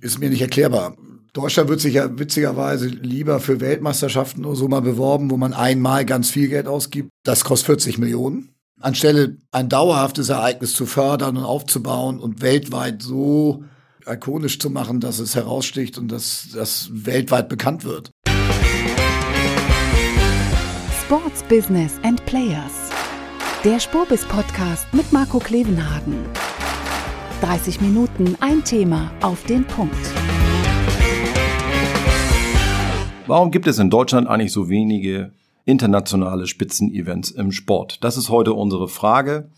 ist mir nicht erklärbar. Deutschland wird sich ja witzigerweise lieber für Weltmeisterschaften oder so mal beworben, wo man einmal ganz viel Geld ausgibt. Das kostet 40 Millionen. Anstelle ein dauerhaftes Ereignis zu fördern und aufzubauen und weltweit so ikonisch zu machen, dass es heraussticht und dass das weltweit bekannt wird. Sports Business and Players. Der Spurbis Podcast mit Marco Klevenhagen. 30 Minuten ein Thema auf den Punkt. Warum gibt es in Deutschland eigentlich so wenige internationale Spitzenevents im Sport? Das ist heute unsere Frage.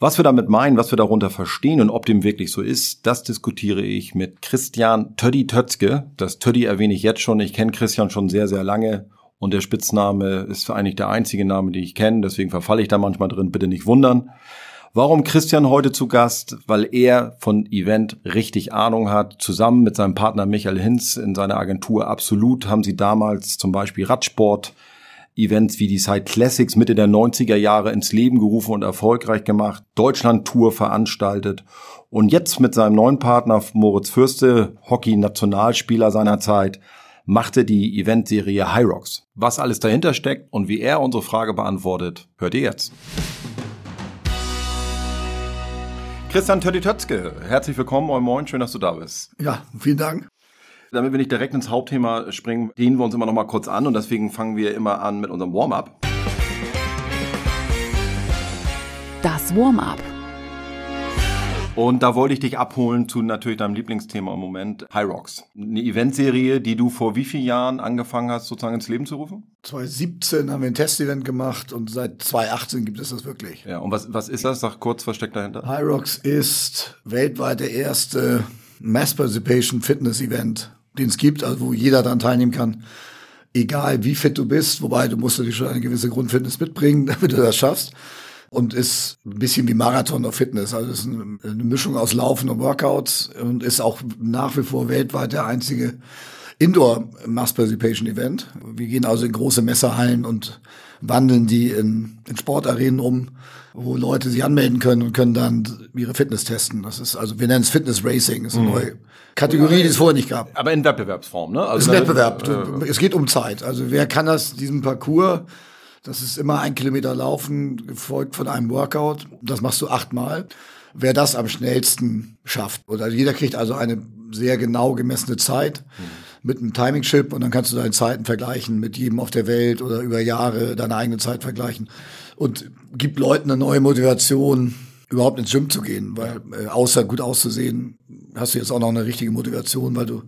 Was wir damit meinen, was wir darunter verstehen und ob dem wirklich so ist, das diskutiere ich mit Christian Töddi Tötzke. Das Töddi erwähne ich jetzt schon. Ich kenne Christian schon sehr, sehr lange und der Spitzname ist eigentlich der einzige Name, den ich kenne. Deswegen verfalle ich da manchmal drin. Bitte nicht wundern. Warum Christian heute zu Gast? Weil er von Event richtig Ahnung hat. Zusammen mit seinem Partner Michael Hinz in seiner Agentur Absolut haben sie damals zum Beispiel Radsport Events wie die Side Classics Mitte der 90er Jahre ins Leben gerufen und erfolgreich gemacht, Deutschland-Tour veranstaltet und jetzt mit seinem neuen Partner Moritz Fürste, Hockey-Nationalspieler seiner Zeit, machte die Eventserie High Rocks. Was alles dahinter steckt und wie er unsere Frage beantwortet, hört ihr jetzt. Christian Tötti-Tötzke, herzlich willkommen, moin moin, schön, dass du da bist. Ja, vielen Dank. Damit wir nicht direkt ins Hauptthema springen, dehnen wir uns immer noch mal kurz an und deswegen fangen wir immer an mit unserem Warm-up. Das Warm-up. Und da wollte ich dich abholen zu natürlich deinem Lieblingsthema im Moment, High Rocks. Eine Eventserie, die du vor wie vielen Jahren angefangen hast, sozusagen ins Leben zu rufen? 2017 haben wir ein Testevent gemacht und seit 2018 gibt es das wirklich. Ja, und was, was ist das? Sag kurz, was steckt dahinter? High Rocks ist weltweit der erste Mass Participation Fitness Event, den es gibt, also wo jeder daran teilnehmen kann. Egal wie fit du bist, wobei du musst natürlich schon eine gewisse Grundfitness mitbringen, damit du das schaffst und ist ein bisschen wie Marathon auf Fitness. Also ist eine Mischung aus Laufen und Workouts und ist auch nach wie vor weltweit der einzige Indoor Mass Participation Event. Wir gehen also in große Messerhallen und wandeln die in, in Sportarenen um, wo Leute sich anmelden können und können dann ihre Fitness testen. Das ist also, wir nennen es Fitness Racing, das ist eine mhm. neue Kategorie, die es vorher nicht gab. Aber in Wettbewerbsform, ne? Also es ist ein Wettbewerb. Äh, es geht um Zeit. Also wer kann das, diesen Parcours das ist immer ein Kilometer Laufen, gefolgt von einem Workout. Das machst du achtmal. Wer das am schnellsten schafft. Oder jeder kriegt also eine sehr genau gemessene Zeit mhm. mit einem Timing-Chip und dann kannst du deine Zeiten vergleichen mit jedem auf der Welt oder über Jahre deine eigene Zeit vergleichen. Und gibt Leuten eine neue Motivation, überhaupt ins Gym zu gehen, weil äh, außer gut auszusehen, hast du jetzt auch noch eine richtige Motivation, weil du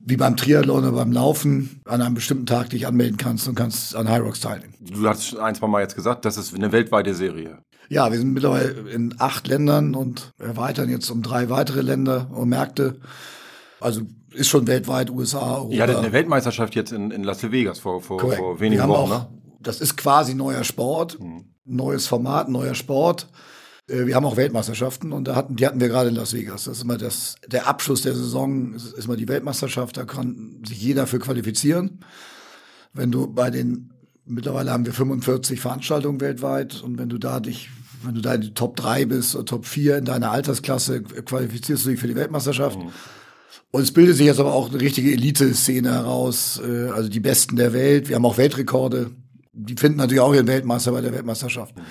wie beim Triathlon oder beim Laufen an einem bestimmten Tag dich anmelden kannst und kannst an High Rocks teilnehmen. Du hast ein, zwei Mal jetzt gesagt, das ist eine weltweite Serie. Ja, wir sind mittlerweile in acht Ländern und erweitern jetzt um drei weitere Länder und Märkte. Also ist schon weltweit, USA, Europa. Ihr hattet eine Weltmeisterschaft jetzt in, in Las Vegas vor, vor, vor wenigen Wochen, auch, ne? Das ist quasi neuer Sport, hm. neues Format, neuer Sport. Äh, wir haben auch Weltmeisterschaften und da hatten, die hatten wir gerade in Las Vegas. Das ist immer das, der Abschluss der Saison, ist, ist immer die Weltmeisterschaft, da kann sich jeder für qualifizieren. Wenn du bei den, mittlerweile haben wir 45 Veranstaltungen weltweit und wenn du da dich, wenn du da in die Top 3 bist oder Top 4 in deiner Altersklasse, qualifizierst du dich für die Weltmeisterschaft. Mhm. Und es bildet sich jetzt aber auch eine richtige Elite-Szene heraus, äh, also die Besten der Welt. Wir haben auch Weltrekorde. Die finden natürlich auch ihren Weltmeister bei der Weltmeisterschaft. Mhm.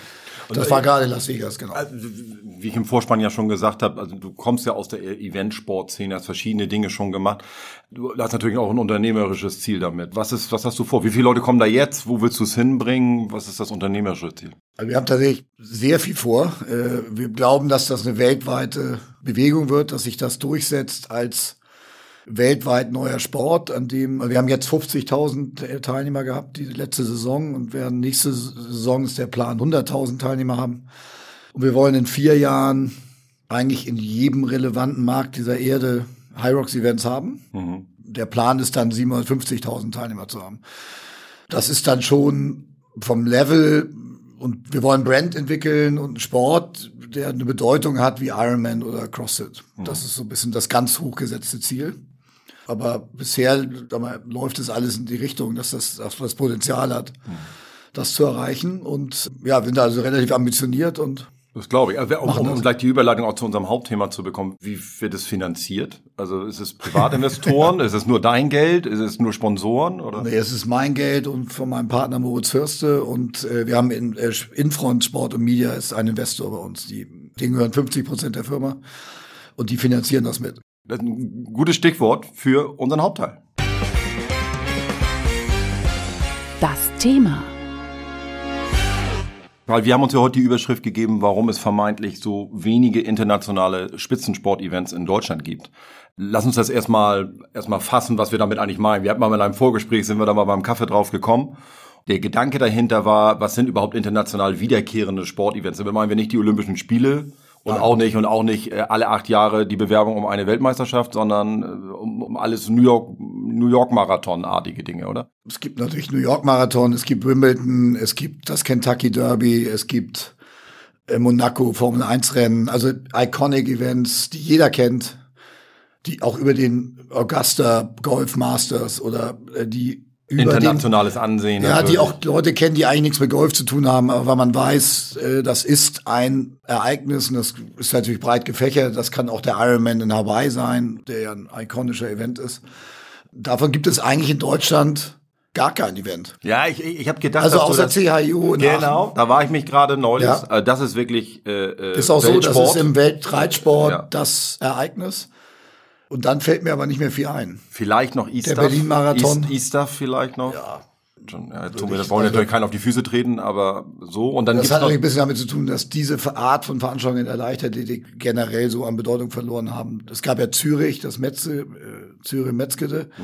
Und das war gerade Las Vegas, genau. Also, wie ich im Vorspann ja schon gesagt habe, also du kommst ja aus der Eventsportszene, hast verschiedene Dinge schon gemacht. Du hast natürlich auch ein unternehmerisches Ziel damit. Was ist, was hast du vor? Wie viele Leute kommen da jetzt? Wo willst du es hinbringen? Was ist das unternehmerische Ziel? Also wir haben tatsächlich sehr viel vor. Äh, wir glauben, dass das eine weltweite Bewegung wird, dass sich das durchsetzt als weltweit neuer Sport, an dem wir haben jetzt 50.000 Teilnehmer gehabt die letzte Saison und werden nächste Saison ist der Plan 100.000 Teilnehmer haben. Und wir wollen in vier Jahren eigentlich in jedem relevanten Markt dieser Erde Hyrox Events haben. Mhm. Der Plan ist dann 750.000 Teilnehmer zu haben. Das ist dann schon vom Level und wir wollen Brand entwickeln und Sport, der eine Bedeutung hat wie Ironman oder CrossFit. Das mhm. ist so ein bisschen das ganz hochgesetzte Ziel. Aber bisher mal, läuft es alles in die Richtung, dass das, dass das Potenzial hat, das zu erreichen. Und ja, wir sind also relativ ambitioniert und Das glaube ich. Also, um, um, um gleich die Überleitung auch zu unserem Hauptthema zu bekommen, wie wird es finanziert? Also ist es Privatinvestoren? ist es nur dein Geld? Ist es nur Sponsoren? Oder? Nee, es ist mein Geld und von meinem Partner Moritz Fürste und äh, wir haben in äh, Infront Sport und Media ist ein Investor bei uns. Die, denen gehören 50 Prozent der Firma und die finanzieren das mit. Das ist ein gutes Stichwort für unseren Hauptteil. Das Thema. Weil wir haben uns ja heute die Überschrift gegeben, warum es vermeintlich so wenige internationale Spitzensport-Events in Deutschland gibt. Lass uns das erstmal erstmal fassen, was wir damit eigentlich meinen. Wir hatten mal in einem Vorgespräch, sind wir da mal beim Kaffee drauf gekommen. Der Gedanke dahinter war, was sind überhaupt international wiederkehrende Sportevents? Damit meinen wir nicht die Olympischen Spiele, und auch nicht und auch nicht äh, alle acht Jahre die Bewerbung um eine Weltmeisterschaft, sondern äh, um, um alles New York New York Marathon-artige Dinge, oder? Es gibt natürlich New York Marathon, es gibt Wimbledon, es gibt das Kentucky Derby, es gibt äh, Monaco Formel 1 Rennen, also iconic Events, die jeder kennt, die auch über den Augusta Golf Masters oder die internationales den, Ansehen. Ja, natürlich. die auch Leute kennen, die eigentlich nichts mit Golf zu tun haben, aber man weiß, äh, das ist ein Ereignis und das ist natürlich breit gefächert. Das kann auch der Ironman in Hawaii sein, der ja ein ikonischer Event ist. Davon gibt es eigentlich in Deutschland gar kein Event. Ja, ich, ich habe gedacht, also außer CHU in Genau, Aachen. da war ich mich gerade neulich. Ja. Also das ist wirklich äh, äh ist auch Weltsport. so, das ist im Weltreitsport ja. das Ereignis. Und dann fällt mir aber nicht mehr viel ein. Vielleicht noch Easter. Der Berlin-Marathon. Easter vielleicht noch. Ja. Schon, ja, tun wir, das wollen wir natürlich keinen auf die Füße treten, aber so. Und dann das hat natürlich ein bisschen damit zu tun, dass diese Art von Veranstaltungen in der Leichtathletik generell so an Bedeutung verloren haben. Es gab ja Zürich, das Metze, äh, Zürich-Metzgede. Mhm.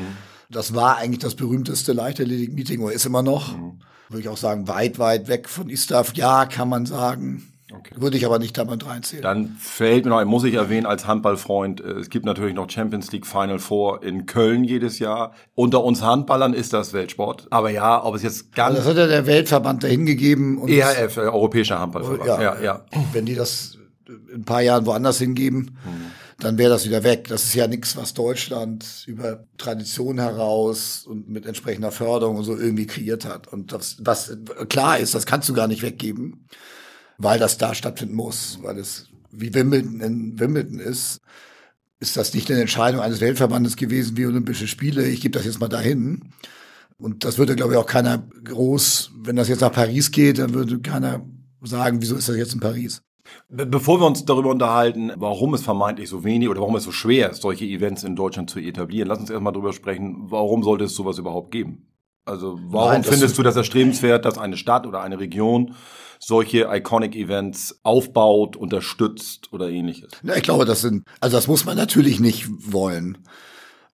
Das war eigentlich das berühmteste Leichtathletik-Meeting, oder ist immer noch. Mhm. Würde ich auch sagen, weit, weit weg von Istaf. Ja, kann man sagen. Okay. Würde ich aber nicht damit reinzählen. Dann fällt mir noch, muss ich erwähnen als Handballfreund, äh, es gibt natürlich noch Champions League Final Four in Köln jedes Jahr. Unter uns Handballern ist das Weltsport. Aber ja, ob es jetzt ganz... das hat ja der Weltverband dahin gegeben. Und EHF, äh, Europäischer Handballverband. Ja, ja, ja. Wenn die das in ein paar Jahren woanders hingeben, hm. dann wäre das wieder weg. Das ist ja nichts, was Deutschland über Tradition heraus und mit entsprechender Förderung und so irgendwie kreiert hat. Und das, was klar ist, das kannst du gar nicht weggeben weil das da stattfinden muss, weil es wie Wimbledon in Wimbledon ist, ist das nicht eine Entscheidung eines Weltverbandes gewesen wie Olympische Spiele. Ich gebe das jetzt mal dahin. Und das würde, glaube ich, auch keiner groß, wenn das jetzt nach Paris geht, dann würde keiner sagen, wieso ist das jetzt in Paris? Bevor wir uns darüber unterhalten, warum es vermeintlich so wenig oder warum es so schwer ist, solche Events in Deutschland zu etablieren, lass uns erstmal darüber sprechen, warum sollte es sowas überhaupt geben? Also warum Nein, findest du das erstrebenswert, dass eine Stadt oder eine Region solche Iconic Events aufbaut, unterstützt oder ähnliches? Ja, ich glaube, das sind, also das muss man natürlich nicht wollen.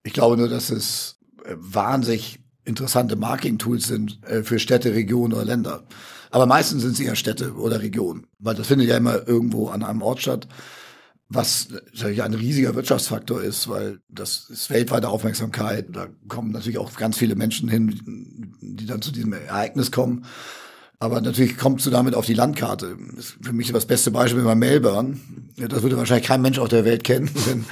Ich glaube nur, dass es äh, wahnsinnig interessante Marketing-Tools sind äh, für Städte, Regionen oder Länder. Aber meistens sind sie ja Städte oder Regionen, weil das findet ja immer irgendwo an einem Ort statt, was natürlich ein riesiger Wirtschaftsfaktor ist, weil das ist weltweite Aufmerksamkeit. Da kommen natürlich auch ganz viele Menschen hin, die dann zu diesem Ereignis kommen. Aber natürlich kommst du damit auf die Landkarte. Das ist für mich das beste Beispiel bei Melbourne. Das würde wahrscheinlich kein Mensch auf der Welt kennen, wenn,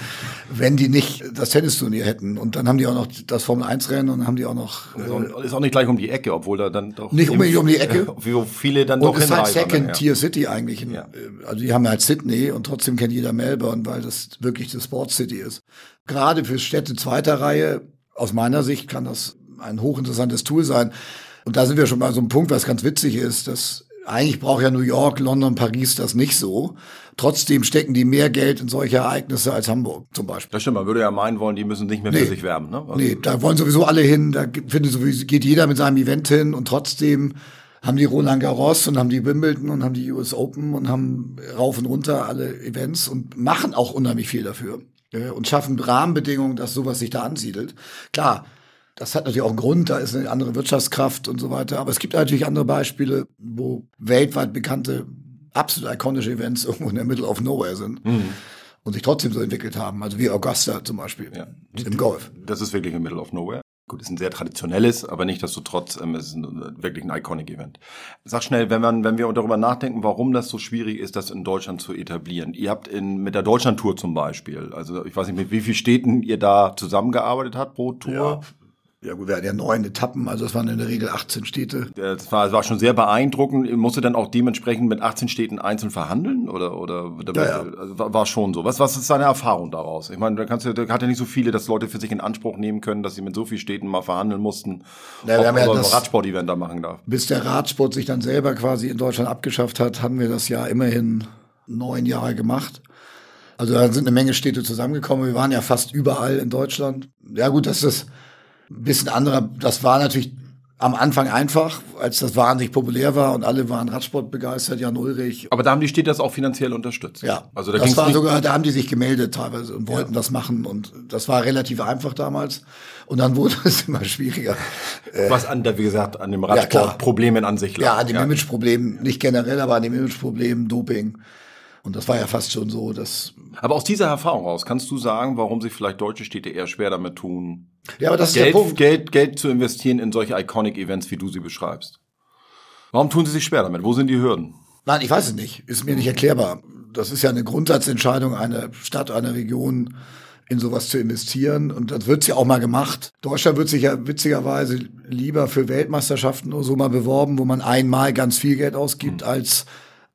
wenn die nicht das Tennisturnier hätten. Und dann haben die auch noch das Formel-1-Rennen und dann haben die auch noch... Äh, ist auch nicht gleich um die Ecke, obwohl da dann doch... Nicht unbedingt um die Ecke. Wie viele dann und doch ist halt Second-Tier-City ja. eigentlich. Ja. Äh, also die haben halt Sydney und trotzdem kennt jeder Melbourne, weil das wirklich das Sports-City ist. Gerade für Städte zweiter Reihe, aus meiner Sicht, kann das ein hochinteressantes Tool sein. Und da sind wir schon mal so einem Punkt, was ganz witzig ist, dass eigentlich braucht ja New York, London, Paris das nicht so. Trotzdem stecken die mehr Geld in solche Ereignisse als Hamburg zum Beispiel. Das stimmt, man würde ja meinen wollen, die müssen nicht mehr nee. für sich werben. Ne? Also nee, da wollen sowieso alle hin, da findet sowieso, geht jeder mit seinem Event hin und trotzdem haben die Roland Garros und haben die Wimbledon und haben die US Open und haben rauf und runter alle Events und machen auch unheimlich viel dafür und schaffen Rahmenbedingungen, dass sowas sich da ansiedelt. Klar, das hat natürlich auch einen Grund, da ist eine andere Wirtschaftskraft und so weiter. Aber es gibt natürlich andere Beispiele, wo weltweit bekannte, absolut ikonische Events irgendwo in der Middle of Nowhere sind. Mhm. Und sich trotzdem so entwickelt haben, also wie Augusta zum Beispiel ja. im Golf. Das ist wirklich im Middle of Nowhere. Gut, ist ein sehr traditionelles, aber nicht desto trotz, ähm, es ist ein, wirklich ein iconic Event. Sag schnell, wenn man, wenn wir darüber nachdenken, warum das so schwierig ist, das in Deutschland zu etablieren. Ihr habt in, mit der Deutschland-Tour zum Beispiel, also ich weiß nicht, mit wie vielen Städten ihr da zusammengearbeitet habt pro Tour? Ja, Ja gut, wir hatten ja neun Etappen, also es waren in der Regel 18 Städte. Das war, das war schon sehr beeindruckend. Musste dann auch dementsprechend mit 18 Städten einzeln verhandeln oder oder Ja, ja. Also war, war schon so. Was was ist deine Erfahrung daraus? Ich meine, da kannst du da hat ja nicht so viele, dass Leute für sich in Anspruch nehmen können, dass sie mit so vielen Städten mal verhandeln mussten, Ja, wir ob haben ja das- ein Radsport-Event da machen darf. Bis der Radsport sich dann selber quasi in Deutschland abgeschafft hat, haben wir das ja immerhin neun Jahre gemacht. Also da sind eine Menge Städte zusammengekommen. Wir waren ja fast überall in Deutschland. Ja gut, das ist ein bisschen anderer. Das war natürlich am Anfang einfach, als das wahnsinnig populär war und alle waren Radsport begeistert. Jan Ulrich. Aber da haben die Städte das auch finanziell unterstützt. Ja, also da das war sogar, da haben die sich gemeldet teilweise und wollten das machen und das war relativ einfach damals. Und dann wurde es immer schwieriger. was an wie gesagt, an dem. Radsport Problemen an sich lag. Ja, an dem Imageproblem, nicht generell, aber an dem Imageproblem, Doping. Und das war ja fast schon so, dass. Aber aus dieser Erfahrung raus, kannst du sagen, warum sich vielleicht deutsche Städte eher schwer damit tun, Ja, aber das ist der Geld, Punkt. Geld, Geld zu investieren in solche Iconic-Events, wie du sie beschreibst? Warum tun sie sich schwer damit? Wo sind die Hürden? Nein, ich weiß es nicht. Ist mir nicht erklärbar. Das ist ja eine Grundsatzentscheidung einer Stadt, einer Region, in sowas zu investieren. Und das wird's ja auch mal gemacht. Deutschland wird sich ja witzigerweise lieber für Weltmeisterschaften oder so mal beworben, wo man einmal ganz viel Geld ausgibt, als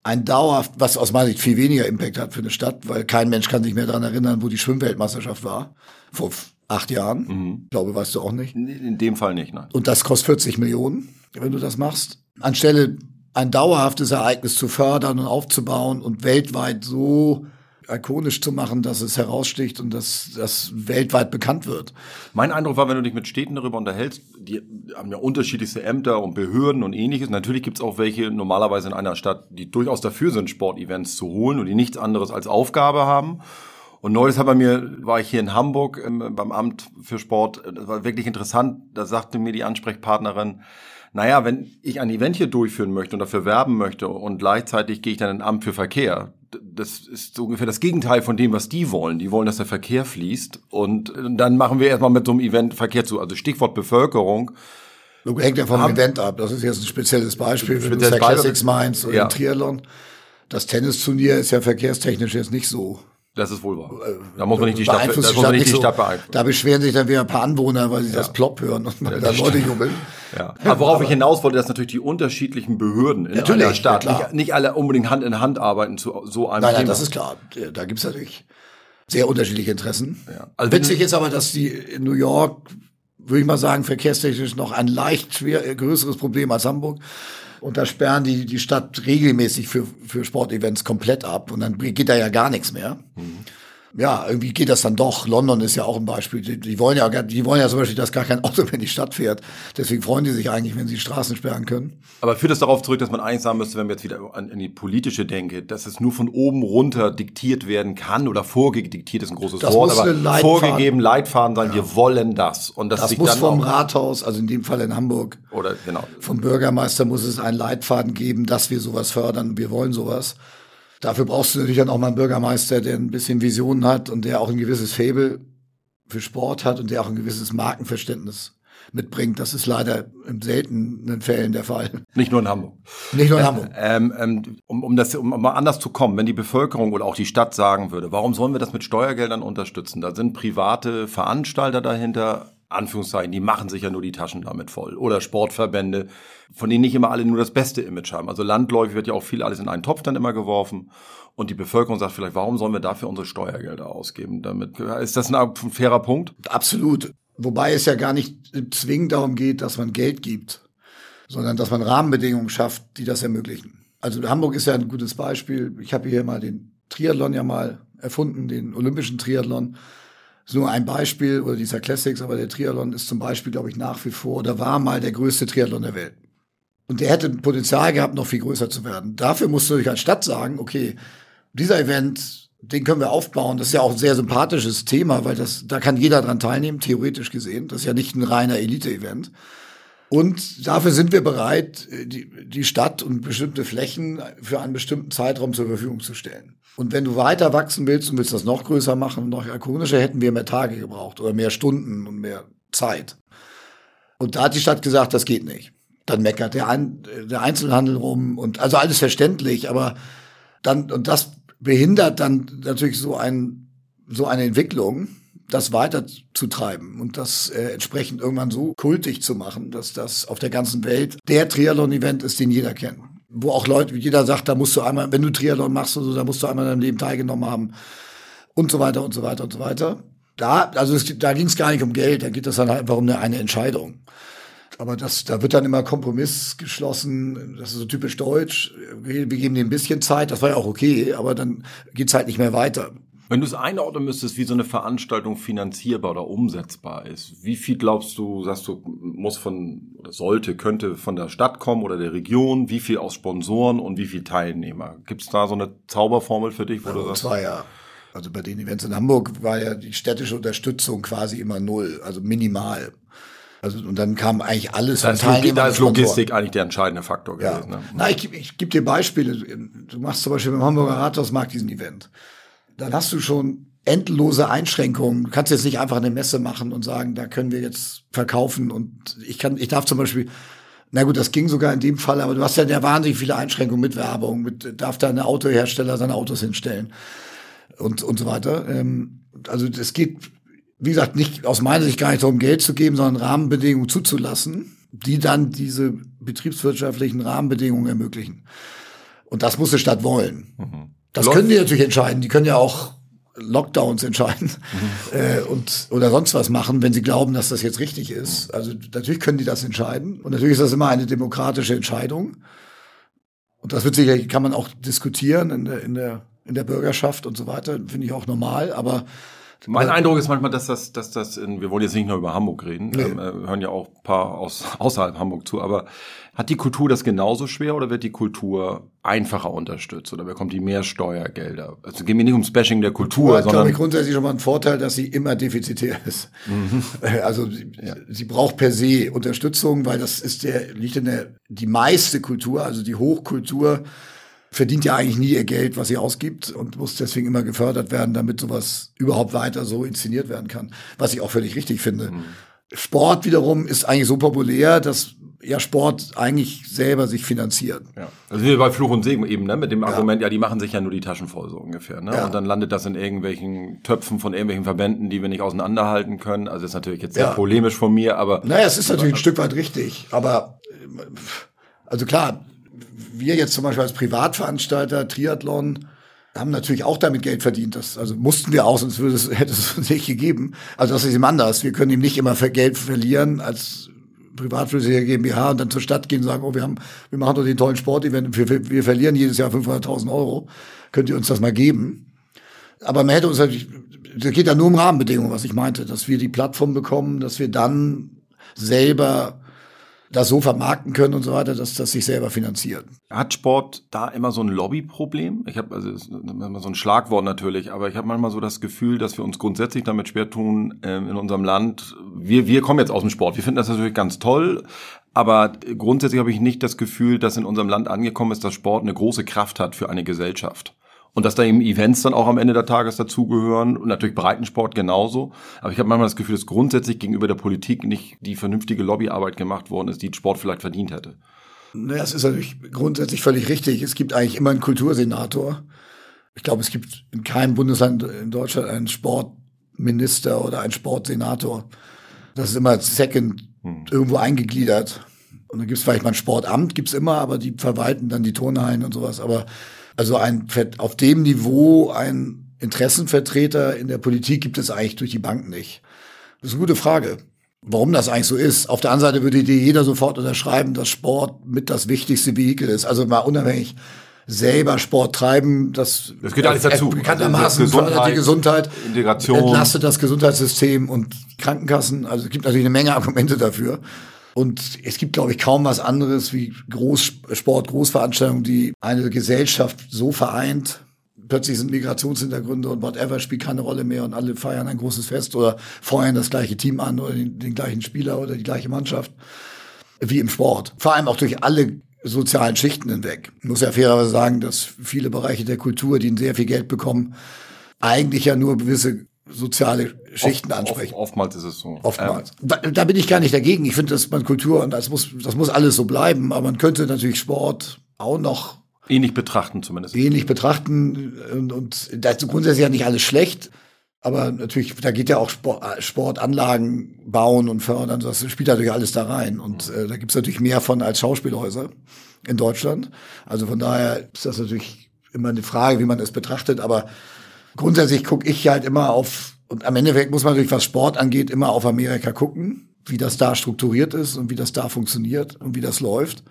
ein dauerhaft, was aus meiner Sicht viel weniger Impact hat für eine Stadt, weil kein Mensch kann sich mehr daran erinnern, wo die Schwimmweltmeisterschaft war. Vor acht Jahren. Ich glaube, weißt du auch nicht. In dem Fall nicht, nein. Und das kostet 40 Millionen, wenn du das machst. Anstelle ein dauerhaftes Ereignis zu fördern und aufzubauen und weltweit so ikonisch zu machen, dass es heraussticht und dass das weltweit bekannt wird. Mein Eindruck war, wenn du dich mit Städten darüber unterhältst, die haben ja unterschiedlichste Ämter und Behörden und ähnliches. Natürlich gibt's auch welche normalerweise in einer Stadt, die durchaus dafür sind, Sportevents zu holen und die nichts anderes als Aufgabe haben. Und neulich hat bei mir, war ich hier in Hamburg ähm, beim Amt für Sport, das war wirklich interessant, da sagte mir die Ansprechpartnerin, naja, wenn ich ein Event hier durchführen möchte und dafür werben möchte und gleichzeitig gehe ich dann in ein Amt für Verkehr, das ist so ungefähr das Gegenteil von dem, was die wollen. Die wollen, dass der Verkehr fließt und äh, dann machen wir erstmal mit so einem Event Verkehr zu. Also Stichwort Bevölkerung. Hängt ja vom Haben- Event ab. Das ist jetzt ein spezielles Beispiel, wenn du. Classics meinst oder Ja. Triathlon. Das Tennisturnier ist ja verkehrstechnisch jetzt nicht so. Das ist wohl wahr. Da muss man nicht die Stadt, da muss man nicht die. Stadt beeinflussen. Da beschweren sich dann wieder ein paar Anwohner, weil sie das Plop hören und da Leute jubeln. Ja. Aber worauf ich hinaus wollte, dass natürlich die unterschiedlichen Behörden in einer Stadt ja, nicht, nicht alle unbedingt Hand in Hand arbeiten zu so einem Nein, nein, Thema. das ist klar. Da gibt's natürlich sehr unterschiedliche Interessen. Ja. Also Witzig ist aber, dass die in New York, würde ich mal sagen, verkehrstechnisch noch ein leicht schwer, äh, größeres Problem als Hamburg. Und da sperren die die Stadt regelmäßig für, für Sportevents komplett ab. Und dann geht da ja gar nichts mehr. Ja, irgendwie geht das dann doch. London ist ja auch ein Beispiel. Die, die wollen ja, die wollen ja zum Beispiel, dass gar kein Auto mehr in die Stadt fährt. Deswegen freuen die sich eigentlich, wenn sie die Straßen sperren können. Aber führt das darauf zurück, dass man eigentlich sagen müsste, wenn wir jetzt wieder an, an die politische denke, dass es nur von oben runter diktiert werden kann oder vorgediktiert ist ein großes Das Wort, muss aber Leitfaden- vorgegeben Leitfaden sein, wir wollen das. Und das, Das sich muss dann vom Rathaus, also in dem Fall in Hamburg, oder genau. vom Bürgermeister muss es einen Leitfaden geben, dass wir sowas fördern. Wir wollen sowas. Dafür brauchst du natürlich dann auch mal einen Bürgermeister, der ein bisschen Visionen hat und der auch ein gewisses Faible für Sport hat und der auch ein gewisses Markenverständnis mitbringt. Das ist leider in seltenen Fällen der Fall. Nicht nur in Hamburg. Nicht nur in Hamburg. Ähm, ähm, um, um, das, um mal anders zu kommen, wenn die Bevölkerung oder auch die Stadt sagen würde, warum sollen wir das mit Steuergeldern unterstützen? Da sind private Veranstalter dahinter, Anführungszeichen, die machen sich ja nur die Taschen damit voll. Oder Sportverbände, von denen nicht immer alle nur das beste Image haben. Also landläufig wird ja auch viel alles in einen Topf dann immer geworfen. Und die Bevölkerung sagt vielleicht, warum sollen wir dafür unsere Steuergelder ausgeben? Damit ist das ein fairer Punkt? Absolut. Wobei es ja gar nicht zwingend darum geht, dass man Geld gibt, sondern dass man Rahmenbedingungen schafft, die das ermöglichen. Also Hamburg ist ja ein gutes Beispiel. Ich habe hier mal den Triathlon ja mal erfunden, den olympischen Triathlon. Nur ein Beispiel oder dieser Classics, aber der Triathlon ist zum Beispiel, glaube ich, nach wie vor oder war mal der größte Triathlon der Welt. Und der hätte Potenzial gehabt, noch viel größer zu werden. Dafür musst du dich als Stadt sagen, okay, dieser Event, den können wir aufbauen. Das ist ja auch ein sehr sympathisches Thema, weil das, da kann jeder dran teilnehmen, theoretisch gesehen. Das ist ja nicht ein reiner Elite-Event. Und dafür sind wir bereit, die, die Stadt und bestimmte Flächen für einen bestimmten Zeitraum zur Verfügung zu stellen. Und wenn du weiter wachsen willst und willst das noch größer machen noch ikonischer, hätten wir mehr Tage gebraucht oder mehr Stunden und mehr Zeit. Und da hat die Stadt gesagt, das geht nicht. Dann meckert der, Ein der Einzelhandel rum und also alles verständlich, aber dann, und das behindert dann natürlich so ein, so eine Entwicklung, das weiterzutreiben und das äh, entsprechend irgendwann so kultig zu machen, dass das auf der ganzen Welt der Triathlon-Event ist, den jeder kennt. Wo auch Leute, jeder sagt, da musst du einmal, wenn du Triathlon machst, oder so, da musst du einmal in deinem Leben teilgenommen haben und so weiter und so weiter und so weiter. Da, also es, da ging es gar nicht um Geld, da geht es dann halt einfach um eine, eine Entscheidung. Aber das, da wird dann immer Kompromiss geschlossen. Das ist so typisch deutsch. Wir, wir geben dir ein bisschen Zeit. Das war ja auch okay, aber dann geht's halt nicht mehr weiter. Wenn du es einordnen müsstest, wie so eine Veranstaltung finanzierbar oder umsetzbar ist, wie viel glaubst du, sagst du, muss von oder sollte, könnte von der Stadt kommen oder der Region, wie viel aus Sponsoren und wie viel Teilnehmer? Gibt es da so eine Zauberformel für dich, wo ja, du sagst? Zwei, ja. Also bei den Events in Hamburg war ja die städtische Unterstützung quasi immer null, also minimal. Also und dann kam eigentlich alles da von Teilnehmern. Da ist Logistik eigentlich der entscheidende Faktor ja. gewesen. Ne? Na, ich, ich gebe dir Beispiele. Du machst zum Beispiel beim Hamburger Rathausmarkt diesen Event. Dann hast du schon endlose Einschränkungen. Du kannst jetzt nicht einfach eine Messe machen und sagen, da können wir jetzt verkaufen und ich kann, ich darf zum Beispiel na gut, das ging sogar in dem Fall, aber du hast ja, ja wahnsinnig viele Einschränkungen mit Werbung, mit darf da ein Autohersteller seine Autos hinstellen und, und so weiter. Ähm, also es geht wie gesagt, nicht aus meiner Sicht gar nicht darum, Geld zu geben, sondern Rahmenbedingungen zuzulassen, die dann diese betriebswirtschaftlichen Rahmenbedingungen ermöglichen. Und das muss die Stadt wollen. Mhm. Das Läuft. können die natürlich entscheiden. Die können ja auch Lockdowns entscheiden mhm. äh, und oder sonst was machen, wenn sie glauben, dass das jetzt richtig ist. Also natürlich können die das entscheiden und natürlich ist das immer eine demokratische Entscheidung. Und das wird sicherlich kann man auch diskutieren in der in der in der Bürgerschaft und so weiter, finde ich auch normal. Aber mein Eindruck ist manchmal, dass das, dass das in, wir wollen jetzt nicht nur über Hamburg reden, nee. ähm, äh, hören ja auch ein paar aus, außerhalb Hamburg zu, aber hat die Kultur das genauso schwer oder wird die Kultur einfacher unterstützt oder bekommt die mehr Steuergelder? Also gehen wir nicht ums Bashing der Kultur, hat, sondern... Ich, grundsätzlich schon mal einen Vorteil, dass sie immer defizitär ist. Mhm. Also ja. sie braucht per se Unterstützung, weil das ist der, liegt in der, die meiste Kultur, also die Hochkultur, verdient ja eigentlich nie ihr Geld, was sie ausgibt und muss deswegen immer gefördert werden, damit sowas überhaupt weiter so inszeniert werden kann. Was ich auch völlig richtig finde. Mhm. Sport wiederum ist eigentlich so populär, dass ja Sport eigentlich selber sich finanziert. Ja. Also wie bei Fluch und Segen eben, ne? mit dem Argument, ja, die machen sich ja nur die Taschen voll so ungefähr. Ne? Ja. Und dann landet das in irgendwelchen Töpfen von irgendwelchen Verbänden, die wir nicht auseinanderhalten können. Also das ist natürlich jetzt sehr ja. polemisch von mir, aber. Naja, es ist natürlich ein Stück weit richtig. Aber also klar, wir jetzt zum Beispiel als Privatveranstalter Triathlon haben natürlich auch damit Geld verdient. Das, also mussten wir auch, sonst würde es, hätte es uns nicht gegeben. Also das ist ihm anders. Wir können ihm nicht immer Geld verlieren als privatflüssige GmbH und dann zur Stadt gehen und sagen, oh, wir haben, wir machen doch den tollen Sportevent, wir, wir verlieren jedes Jahr 500.000 Euro. Könnt ihr uns das mal geben? Aber man hätte uns natürlich, das geht ja nur um Rahmenbedingungen, was ich meinte, dass wir die Plattform bekommen, dass wir dann selber das so vermarkten können und so weiter, dass das sich selber finanziert. Hat Sport da immer so ein Lobbyproblem? Ich habe also immer so ein Schlagwort natürlich, aber ich habe manchmal so das Gefühl, dass wir uns grundsätzlich damit schwer tun äh, in unserem Land. Wir wir kommen jetzt aus dem Sport. Wir finden das natürlich ganz toll, aber grundsätzlich habe ich nicht das Gefühl, dass in unserem Land angekommen ist, dass Sport eine große Kraft hat für eine Gesellschaft. Und dass da eben Events dann auch am Ende der Tages dazugehören und natürlich Breitensport genauso. Aber ich habe manchmal das Gefühl, dass grundsätzlich gegenüber der Politik nicht die vernünftige Lobbyarbeit gemacht worden ist, die Sport vielleicht verdient hätte. Naja, es ist natürlich grundsätzlich völlig richtig. Es gibt eigentlich immer einen Kultursenator. Ich glaube, es gibt in keinem Bundesland in Deutschland einen Sportminister oder einen Sportsenator. Das ist immer second hm. irgendwo eingegliedert. Und dann gibt es vielleicht mal ein Sportamt, gibt's immer, aber die verwalten dann die Turnhallen und sowas. Aber also ein, auf dem Niveau ein Interessenvertreter in der Politik gibt es eigentlich durch die Bank nicht. Das ist eine gute Frage. Warum das eigentlich so ist. Auf der anderen Seite würde dir jeder sofort unterschreiben, dass Sport mit das wichtigste Vehikel ist. Also mal unabhängig selber Sport treiben, das, das geht alles dazu. Bekanntermaßen also fördert die Gesundheit, Integration. entlastet das Gesundheitssystem und Krankenkassen. Also es gibt natürlich eine Menge Argumente dafür. Und es gibt, glaube ich, kaum was anderes wie Großsport, Großveranstaltungen, die eine Gesellschaft so vereint. Plötzlich sind Migrationshintergründe und whatever spielt keine Rolle mehr und alle feiern ein großes Fest oder feuern das gleiche Team an oder den, den gleichen Spieler oder die gleiche Mannschaft wie im Sport. Vor allem auch durch alle sozialen Schichten hinweg. Ich muss ja fairerweise sagen, dass viele Bereiche der Kultur, die sehr viel Geld bekommen, eigentlich ja nur gewisse soziale Schichten oft, ansprechen. Oft, oftmals ist es so. Oftmals. Ähm. Da bin ich gar nicht dagegen. Ich finde, dass man Kultur und das muss, das muss alles so bleiben. Aber man könnte natürlich Sport auch noch ähnlich betrachten zumindest. Ähnlich betrachten und, und das ist grundsätzlich ja nicht alles schlecht. Aber natürlich, da geht ja auch Sport, Sportanlagen bauen und fördern, das spielt natürlich alles da rein. Und äh, da gibt's natürlich mehr von als Schauspielhäuser in Deutschland. Also von daher ist das natürlich immer eine Frage, wie man es betrachtet. Aber grundsätzlich gucke ich halt immer auf, und am Endeffekt muss man natürlich, was Sport angeht, immer auf Amerika gucken, wie das da strukturiert ist und wie das da funktioniert und wie das läuft.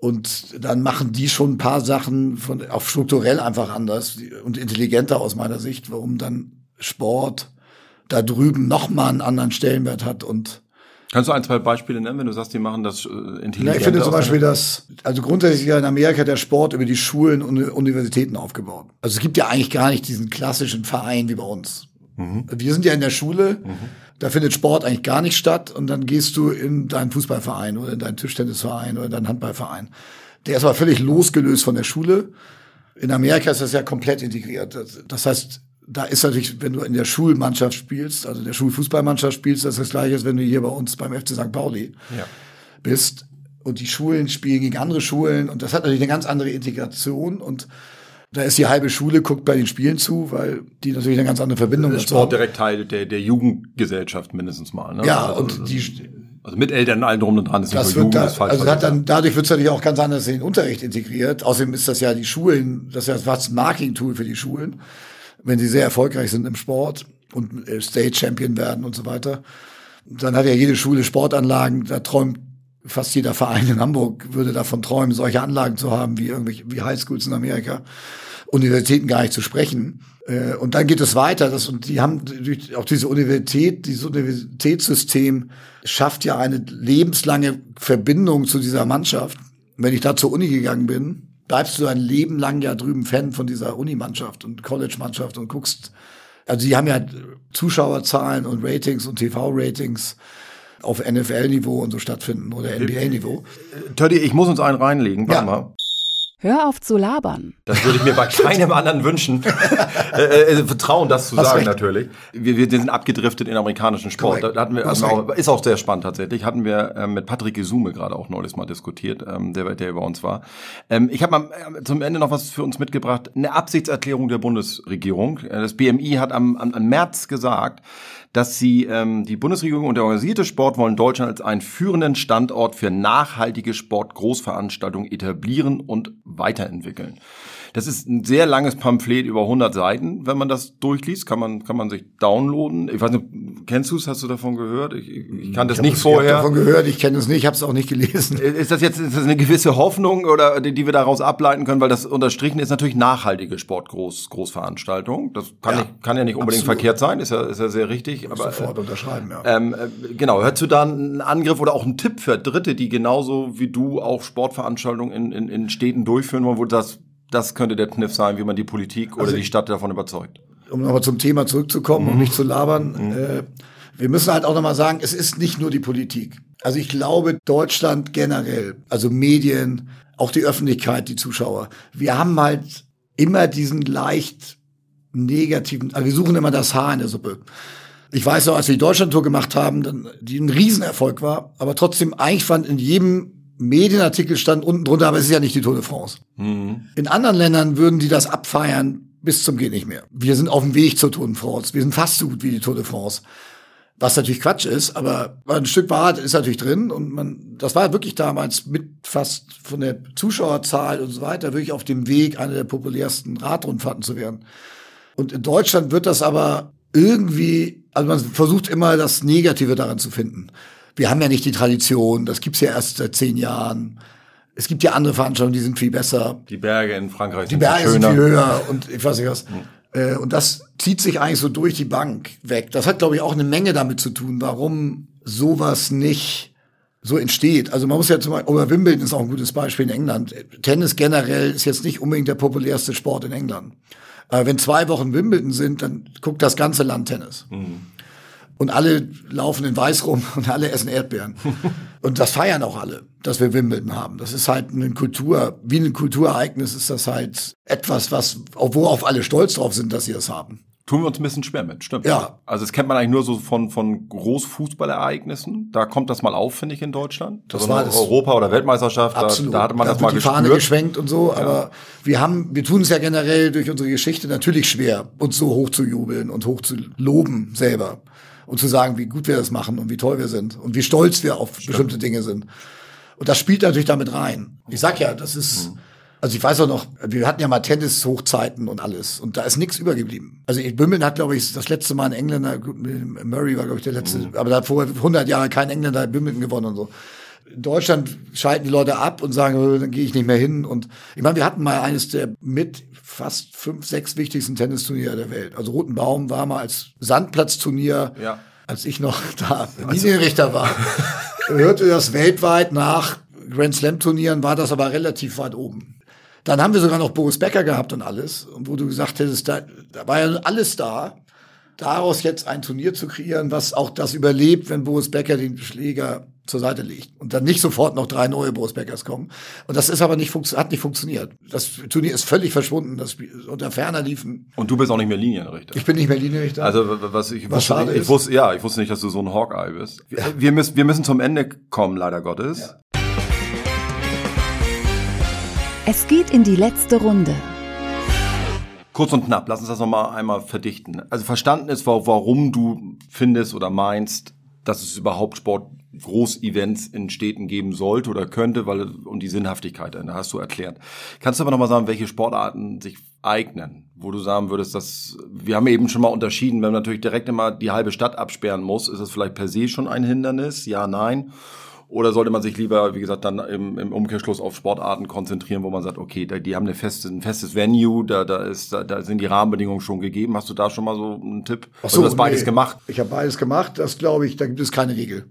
Und dann machen die schon ein paar Sachen von, auch strukturell einfach anders und intelligenter aus meiner Sicht, warum dann Sport da drüben nochmal einen anderen Stellenwert hat und Kannst du ein, zwei Beispiele nennen, wenn du sagst, die machen das äh, intelligent? Ja, ich finde zum Beispiel, dass, also grundsätzlich ist ja in Amerika der Sport über die Schulen und Universitäten aufgebaut. Also es gibt ja eigentlich gar nicht diesen klassischen Verein wie bei uns. Mhm. Wir sind ja in der Schule, mhm. da findet Sport eigentlich gar nicht statt und dann gehst du in deinen Fußballverein oder in deinen Tischtennisverein oder in deinen Handballverein. Der ist aber völlig losgelöst von der Schule. In Amerika ist das ja komplett integriert. Das heißt, da ist natürlich, wenn du in der Schulmannschaft spielst, also der Schulfußballmannschaft spielst, das ist das gleiche, als wenn du hier bei uns beim FC St. Pauli ja. bist. Und die Schulen spielen gegen andere Schulen und das hat natürlich eine ganz andere Integration und da ist die halbe Schule, guckt bei den Spielen zu, weil die natürlich eine ganz andere Verbindung haben. Sport direkt Teil der, der Jugendgesellschaft mindestens mal. Ne? Ja, also, und die also mit Eltern allen drum und dran ist das wird da, ist falsch. Also hat dann, dadurch wird es natürlich auch ganz anders in den Unterricht integriert. Außerdem ist das ja die Schulen, das ist ja ein Marketing-Tool für die Schulen wenn sie sehr erfolgreich sind im Sport und äh, State Champion werden und so weiter. Dann hat ja jede Schule Sportanlagen, da träumt fast jeder Verein in Hamburg würde davon träumen, solche Anlagen zu haben wie irgendwelche wie Highschools in Amerika. Universitäten gar nicht zu sprechen. Äh, und dann geht es weiter. Das, und die haben durch auch diese Universität, dieses Universitätssystem schafft ja eine lebenslange Verbindung zu dieser Mannschaft. Wenn ich da zur Uni gegangen bin, bleibst du ein Leben lang ja drüben Fan von dieser Unimannschaft und College-Mannschaft und guckst. Also die haben ja Zuschauerzahlen und Ratings und TV-Ratings auf NFL-Niveau und so stattfinden oder NBA-Niveau. Toddy, ich muss uns einen reinlegen. Warte ja. mal. Hör auf zu labern. Das würde ich mir bei keinem anderen wünschen. äh, äh, vertrauen, das zu Hast sagen recht. natürlich. Wir, wir sind abgedriftet in amerikanischen Sport. Da hatten wir, also auch, ist auch sehr spannend tatsächlich. Hatten wir ähm, mit Patrick Gesume gerade auch neulich mal diskutiert, ähm, der, der bei uns war. Ähm, ich habe mal äh, zum Ende noch was für uns mitgebracht. Eine Absichtserklärung der Bundesregierung. Äh, das BMI hat am, am, am März gesagt, dass sie ähm, die Bundesregierung und der organisierte Sport wollen Deutschland als einen führenden Standort für nachhaltige Sportgroßveranstaltungen etablieren und weiterentwickeln. Das ist ein sehr langes Pamphlet über 100 Seiten. Wenn man das durchliest, kann man, kann man sich downloaden. Ich weiß nicht, kennst du es? Hast du davon gehört? Ich, ich kann das ich nicht vorher. Ich habe davon gehört, ich kenne es nicht, ich habe es auch nicht gelesen. Ist das jetzt ist das eine gewisse Hoffnung oder die, die wir daraus ableiten können? Weil das unterstrichen ist natürlich nachhaltige Sportgroßveranstaltung. Das kann, ja, nicht, kann ja nicht unbedingt absolut. verkehrt sein, ist ja, ist ja sehr richtig. Aber, sofort äh, unterschreiben, ja. Ähm, äh, genau, hörst du da einen Angriff oder auch einen Tipp für Dritte, die genauso wie du auch Sportveranstaltungen in, in, in Städten durchführen wollen, wo das das könnte der Kniff sein, wie man die Politik oder also, die Stadt davon überzeugt. Um nochmal zum Thema zurückzukommen mhm. und nicht zu labern. Mhm. Äh, wir müssen halt auch nochmal sagen, es ist nicht nur die Politik. Also ich glaube, Deutschland generell, also Medien, auch die Öffentlichkeit, die Zuschauer, wir haben halt immer diesen leicht negativen, also wir suchen immer das Haar in der Suppe. Ich weiß noch, als wir die Deutschlandtour gemacht haben, dann, die ein Riesenerfolg war, aber trotzdem eigentlich fand in jedem Medienartikel stand unten drunter, aber es ist ja nicht die Tour de France. Mhm. In anderen Ländern würden die das abfeiern bis zum geht nicht mehr. Wir sind auf dem Weg zur Tour de France. Wir sind fast so gut wie die Tour de France. Was natürlich Quatsch ist, aber ein Stück Wahrheit ist natürlich drin und man, das war wirklich damals mit fast von der Zuschauerzahl und so weiter wirklich auf dem Weg, eine der populärsten Radrundfahrten zu werden. Und in Deutschland wird das aber irgendwie, also man versucht immer das Negative daran zu finden wir haben ja nicht die Tradition, das gibt's ja erst seit zehn Jahren. Es gibt ja andere Veranstaltungen, die sind viel besser. Die Berge in Frankreich die sind Berge sind viel höher und ich weiß nicht was. Mhm. Und das zieht sich eigentlich so durch die Bank weg. Das hat, glaube ich, auch eine Menge damit zu tun, warum sowas nicht so entsteht. Also man muss ja zum Beispiel, oder Wimbledon ist auch ein gutes Beispiel in England. Tennis generell ist jetzt nicht unbedingt der populärste Sport in England. Aber wenn zwei Wochen Wimbledon sind, dann guckt das ganze Land Tennis. Mhm und alle laufen in Weiß rum und alle essen Erdbeeren. und das feiern auch alle, dass wir Wimbledon haben. Das ist halt eine Kultur, wie ein Kulturereignis ist das halt etwas, was, worauf alle stolz drauf sind, dass sie das haben. Tun wir uns ein bisschen schwer mit, stimmt. Ja. Also das kennt man eigentlich nur so von, von Großfußballereignissen. Da kommt das mal auf, finde ich, in Deutschland. Das Also war das- Europa- oder Weltmeisterschaft, da, Absolut. da hatte man Da das mal die Fahne gespürt. geschwenkt und so, aber wir haben, wir tun es ja generell durch unsere Geschichte natürlich schwer, uns so hoch zu jubeln und hoch zu loben selber und zu sagen, wie gut wir das machen und wie toll wir sind und wie stolz wir auf bestimmte Dinge sind. Und das spielt natürlich damit rein. Ich sag ja, das ist, also ich weiß auch noch, wir hatten ja mal Tennis-Hochzeiten und alles und da ist nichts übergeblieben. Also Wimbledon hat, glaube ich, das letzte Mal ein Engländer, Murray war, glaube ich, der letzte, aber da hat vorher 100 Jahre kein Engländer Wimbledon gewonnen und so. In Deutschland schalten die Leute ab und sagen, "Oh, dann gehe ich nicht mehr hin. Und ich meine, wir hatten mal eines der mit fast fünf, sechs wichtigsten Tennisturniere der Welt. Also Roten Baum war mal als Sandplatzturnier, Ja. als ich noch da Linienrichter war, hörte das weltweit nach Grand Slam Turnieren, war das aber relativ weit oben. Dann haben wir sogar noch Boris Becker gehabt und alles, und wo du gesagt hättest, da, da war ja alles da. Daraus jetzt ein Turnier zu kreieren, was auch das überlebt, wenn Boris Becker den Schläger zur Seite legt und dann nicht sofort noch drei neue Boris Beckers kommen. Und das ist aber nicht hat nicht funktioniert. Das Turnier ist völlig verschwunden. Das unter Ferner liefen. Und du bist auch nicht mehr Linienrichter. Ich bin nicht mehr Linienrichter. Also was ich Was wusste, ich ist. wusste, ja, ich wusste nicht, dass du so ein Hawkeye bist. Wir, wir müssen, wir müssen zum Ende kommen, leider Gottes. Es geht in die letzte Runde. Kurz und knapp, lass uns das nochmal einmal verdichten. Also verstanden ist, wa- warum du findest oder meinst, dass es überhaupt Sport Großevents in Städten geben sollte oder könnte, weil und die Sinnhaftigkeit, da hast du erklärt. Kannst du aber nochmal sagen, welche Sportarten sich eignen, wo du sagen würdest, dass wir haben eben schon mal unterschieden, wenn man natürlich direkt immer die halbe Stadt absperren muss, ist es vielleicht per se schon ein Hindernis? Ja, nein. Oder sollte man sich lieber, wie gesagt, dann im, im Umkehrschluss auf Sportarten konzentrieren, wo man sagt, okay, da, die haben eine feste, ein festes Venue, da, da, ist, da, da sind die Rahmenbedingungen schon gegeben. Hast du da schon mal so einen Tipp? Hast du das beides nee. gemacht? Ich habe beides gemacht. Das glaube ich, da gibt es keine Regel.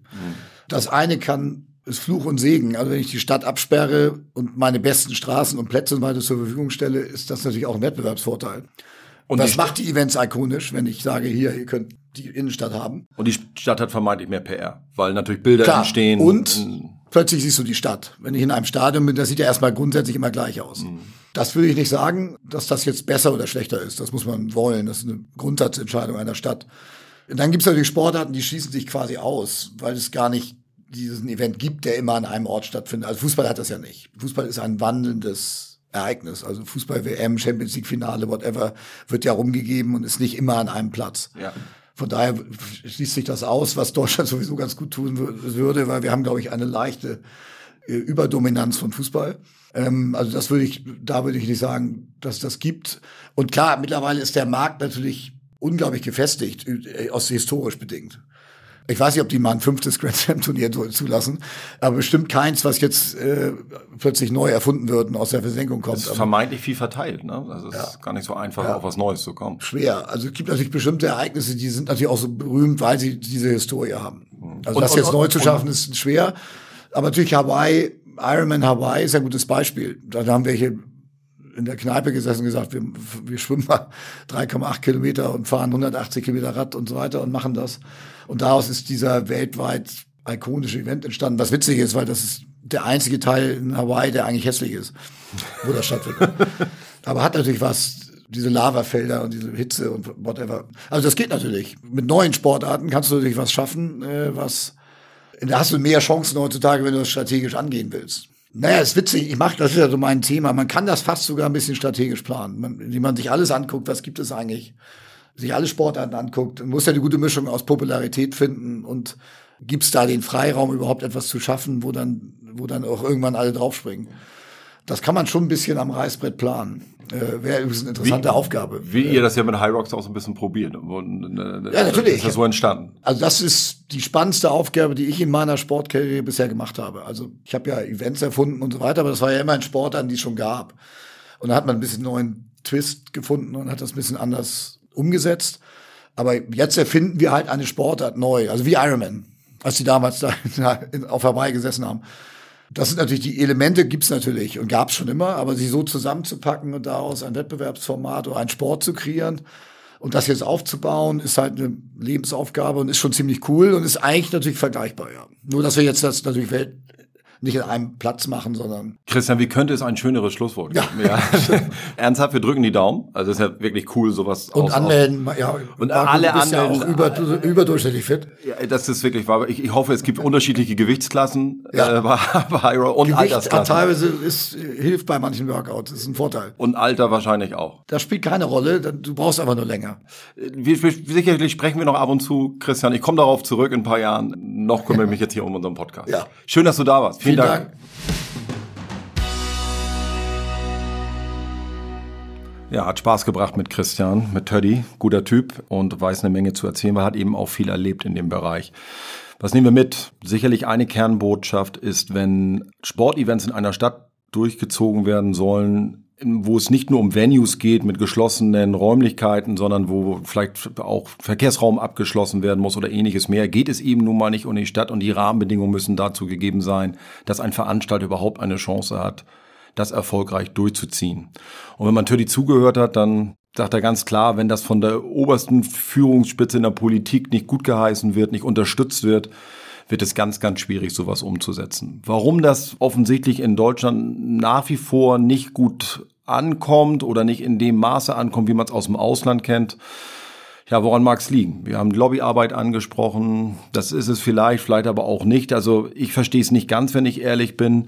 Das eine kann ist Fluch und Segen. Also wenn ich die Stadt absperre und meine besten Straßen und Plätze und weiter zur Verfügung stelle, ist das natürlich auch ein Wettbewerbsvorteil. Und Und das macht die Events ikonisch, wenn ich sage, hier, ihr könnt die Innenstadt haben. Und die Stadt hat vermeintlich mehr PR, weil natürlich Bilder entstehen. Und plötzlich siehst du die Stadt. Wenn ich in einem Stadion bin, das sieht ja erstmal grundsätzlich immer gleich aus. Das will ich nicht sagen, dass das jetzt besser oder schlechter ist. Das muss man wollen. Das ist eine Grundsatzentscheidung einer Stadt. Und dann gibt es natürlich Sportarten, die schließen sich quasi aus, weil es gar nicht diesen Event gibt, der immer an einem Ort stattfindet. Also Fußball hat das ja nicht. Fußball ist ein wandelndes Ereignis. Also Fußball-WM, Champions League-Finale, whatever, wird ja rumgegeben und ist nicht immer an einem Platz. Ja. Von daher schließt sich das aus, was Deutschland sowieso ganz gut tun wür- würde, weil wir haben, glaube ich, eine leichte äh, Überdominanz von Fußball. Ähm, also das würde ich, da würde ich nicht sagen, dass das gibt. Und klar, mittlerweile ist der Markt natürlich unglaublich gefestigt, äh, aus historisch bedingt. Ich weiß nicht, ob die mal ein fünftes Grand Slam Turnier zulassen, aber bestimmt keins, was jetzt äh, plötzlich neu erfunden wird und aus der Versenkung kommt. Es ist vermeintlich viel verteilt, ne? Also es ist gar nicht so einfach, auf was Neues zu kommen. schwer. Also es gibt natürlich bestimmte Ereignisse, die sind natürlich auch so berühmt, weil sie diese Historie haben. Also Und- das und- jetzt neu und- zu schaffen, ist schwer. Aber natürlich Hawaii, Ironman Hawaii ist ein gutes Beispiel. Da haben welche in der Kneipe gesessen und gesagt, wir, wir schwimmen mal 3,8 Kilometer und fahren 180 Kilometer Rad und so weiter und machen das. Und daraus ist dieser weltweit ikonische Event entstanden, was witzig ist, weil das ist der einzige Teil in Hawaii, der eigentlich hässlich ist, wo das stattfindet. Aber hat natürlich was, diese Lavafelder und diese Hitze und whatever. Also das geht natürlich. Mit neuen Sportarten kannst du natürlich was schaffen, äh, was da hast du mehr Chancen heutzutage, wenn du das strategisch angehen willst. Naja, ist witzig. Ich mache das ist ja so mein Thema. Man kann das fast sogar ein bisschen strategisch planen. Man, wenn man sich alles anguckt, was gibt es eigentlich? Sich alle Sportarten anguckt, muss ja eine gute Mischung aus Popularität finden und gibt's da den Freiraum, überhaupt etwas zu schaffen, wo dann, wo dann auch irgendwann alle draufspringen. Das kann man schon ein bisschen am Reißbrett planen. Äh, Wäre übrigens eine interessante Aufgabe. Wie ihr das ja mit High Rocks auch so ein bisschen probiert. Und, äh, Ja, natürlich. Ist das so entstanden? Also das ist die spannendste Aufgabe, die ich in meiner Sportkarriere bisher gemacht habe. Also ich habe ja Events erfunden und so weiter, aber das war ja immer ein Sport, an die es schon gab. Und da hat man ein bisschen neuen Twist gefunden und hat das ein bisschen anders umgesetzt. Aber jetzt erfinden wir halt eine Sportart neu, also wie Ironman, als die damals da auf Hawaii gesessen haben. Das sind natürlich die Elemente, gibt's natürlich und gab's schon immer, aber sie so zusammenzupacken und daraus ein Wettbewerbsformat oder einen Sport zu kreieren und das jetzt aufzubauen, ist halt eine Lebensaufgabe und ist schon ziemlich cool und ist eigentlich natürlich vergleichbar, ja. Nur, dass wir jetzt das natürlich Welt, nicht an einem Platz machen, sondern. Christian, wie könnte es ein schöneres Schlusswort geben? Ja. ja. Ernsthaft, wir drücken die Daumen. Also es ist ja wirklich cool, sowas Und aus, anmelden, aus, ja. Und Marco, alle du bist anmelden. Ja auch über, überdurchschnittlich fit. Ja, das ist wirklich wahr. Ich, ich hoffe, es gibt unterschiedliche Gewichtsklassen ja. äh, bei, bei und Gewicht Altersklassen. Teilweise ist, hilft bei manchen Workouts. Das ist ein Vorteil. Und Alter wahrscheinlich auch. Das spielt keine Rolle. Du brauchst einfach nur länger. Wir, wir, sicherlich sprechen wir noch ab und zu, Christian. Ich komme darauf zurück in ein paar Jahren. Noch kümmere ich mich jetzt hier um unseren Podcast. Ja. Schön, dass du da warst. Vielen, Dank. Dank. Ja, hat Spaß gebracht mit Christian, mit Teddy, guter Typ und weiß eine Menge zu erzählen, weil hat eben auch viel erlebt in dem Bereich. Was nehmen wir mit? Sicherlich eine Kernbotschaft ist, wenn Sportevents in einer Stadt durchgezogen werden sollen, wo es nicht nur um Venues geht mit geschlossenen Räumlichkeiten, sondern wo vielleicht auch Verkehrsraum abgeschlossen werden muss oder ähnliches mehr, geht es eben nun mal nicht um die Stadt und die Rahmenbedingungen müssen dazu gegeben sein, dass ein Veranstalter überhaupt eine Chance hat, das erfolgreich durchzuziehen. Und wenn man natürlich zugehört hat, dann sagt er ganz klar, wenn das von der obersten Führungsspitze in der Politik nicht gut geheißen wird, nicht unterstützt wird, wird es ganz, ganz schwierig, sowas umzusetzen. Warum das offensichtlich in Deutschland nach wie vor nicht gut ankommt oder nicht in dem Maße ankommt, wie man es aus dem Ausland kennt, ja, woran mag es liegen? Wir haben Lobbyarbeit angesprochen. Das ist es vielleicht, vielleicht aber auch nicht. Also ich verstehe es nicht ganz, wenn ich ehrlich bin,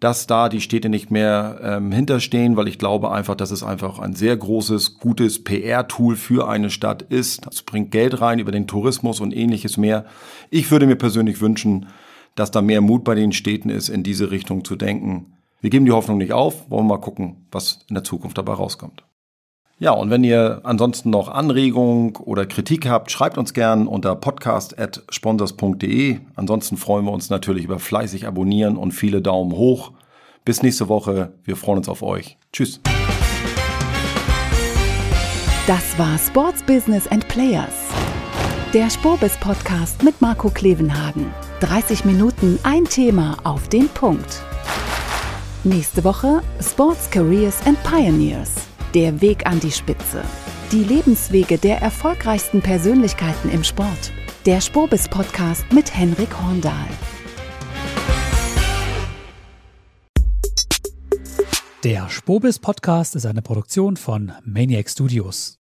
dass da die Städte nicht mehr ähm, hinterstehen, weil ich glaube einfach, dass es einfach ein sehr großes, gutes PR-Tool für eine Stadt ist. Es bringt Geld rein über den Tourismus und ähnliches mehr. Ich würde mir persönlich wünschen, dass da mehr Mut bei den Städten ist, in diese Richtung zu denken. Wir geben die Hoffnung nicht auf, wollen mal gucken, was in der Zukunft dabei rauskommt. Ja, und wenn ihr ansonsten noch Anregungen oder Kritik habt, schreibt uns gern unter podcast.sponsors.de. Ansonsten freuen wir uns natürlich über fleißig abonnieren und viele Daumen hoch. Bis nächste Woche. Wir freuen uns auf euch. Tschüss. Das war Sports Business and Players. Der Spurbis Podcast mit Marco Klevenhagen. 30 Minuten ein Thema auf den Punkt. Nächste Woche Sports Careers and Pioneers. Der Weg an die Spitze. Die Lebenswege der erfolgreichsten Persönlichkeiten im Sport. Der Spurbis Podcast mit Henrik Horndahl. Der Spobis Podcast ist eine Produktion von Maniac Studios.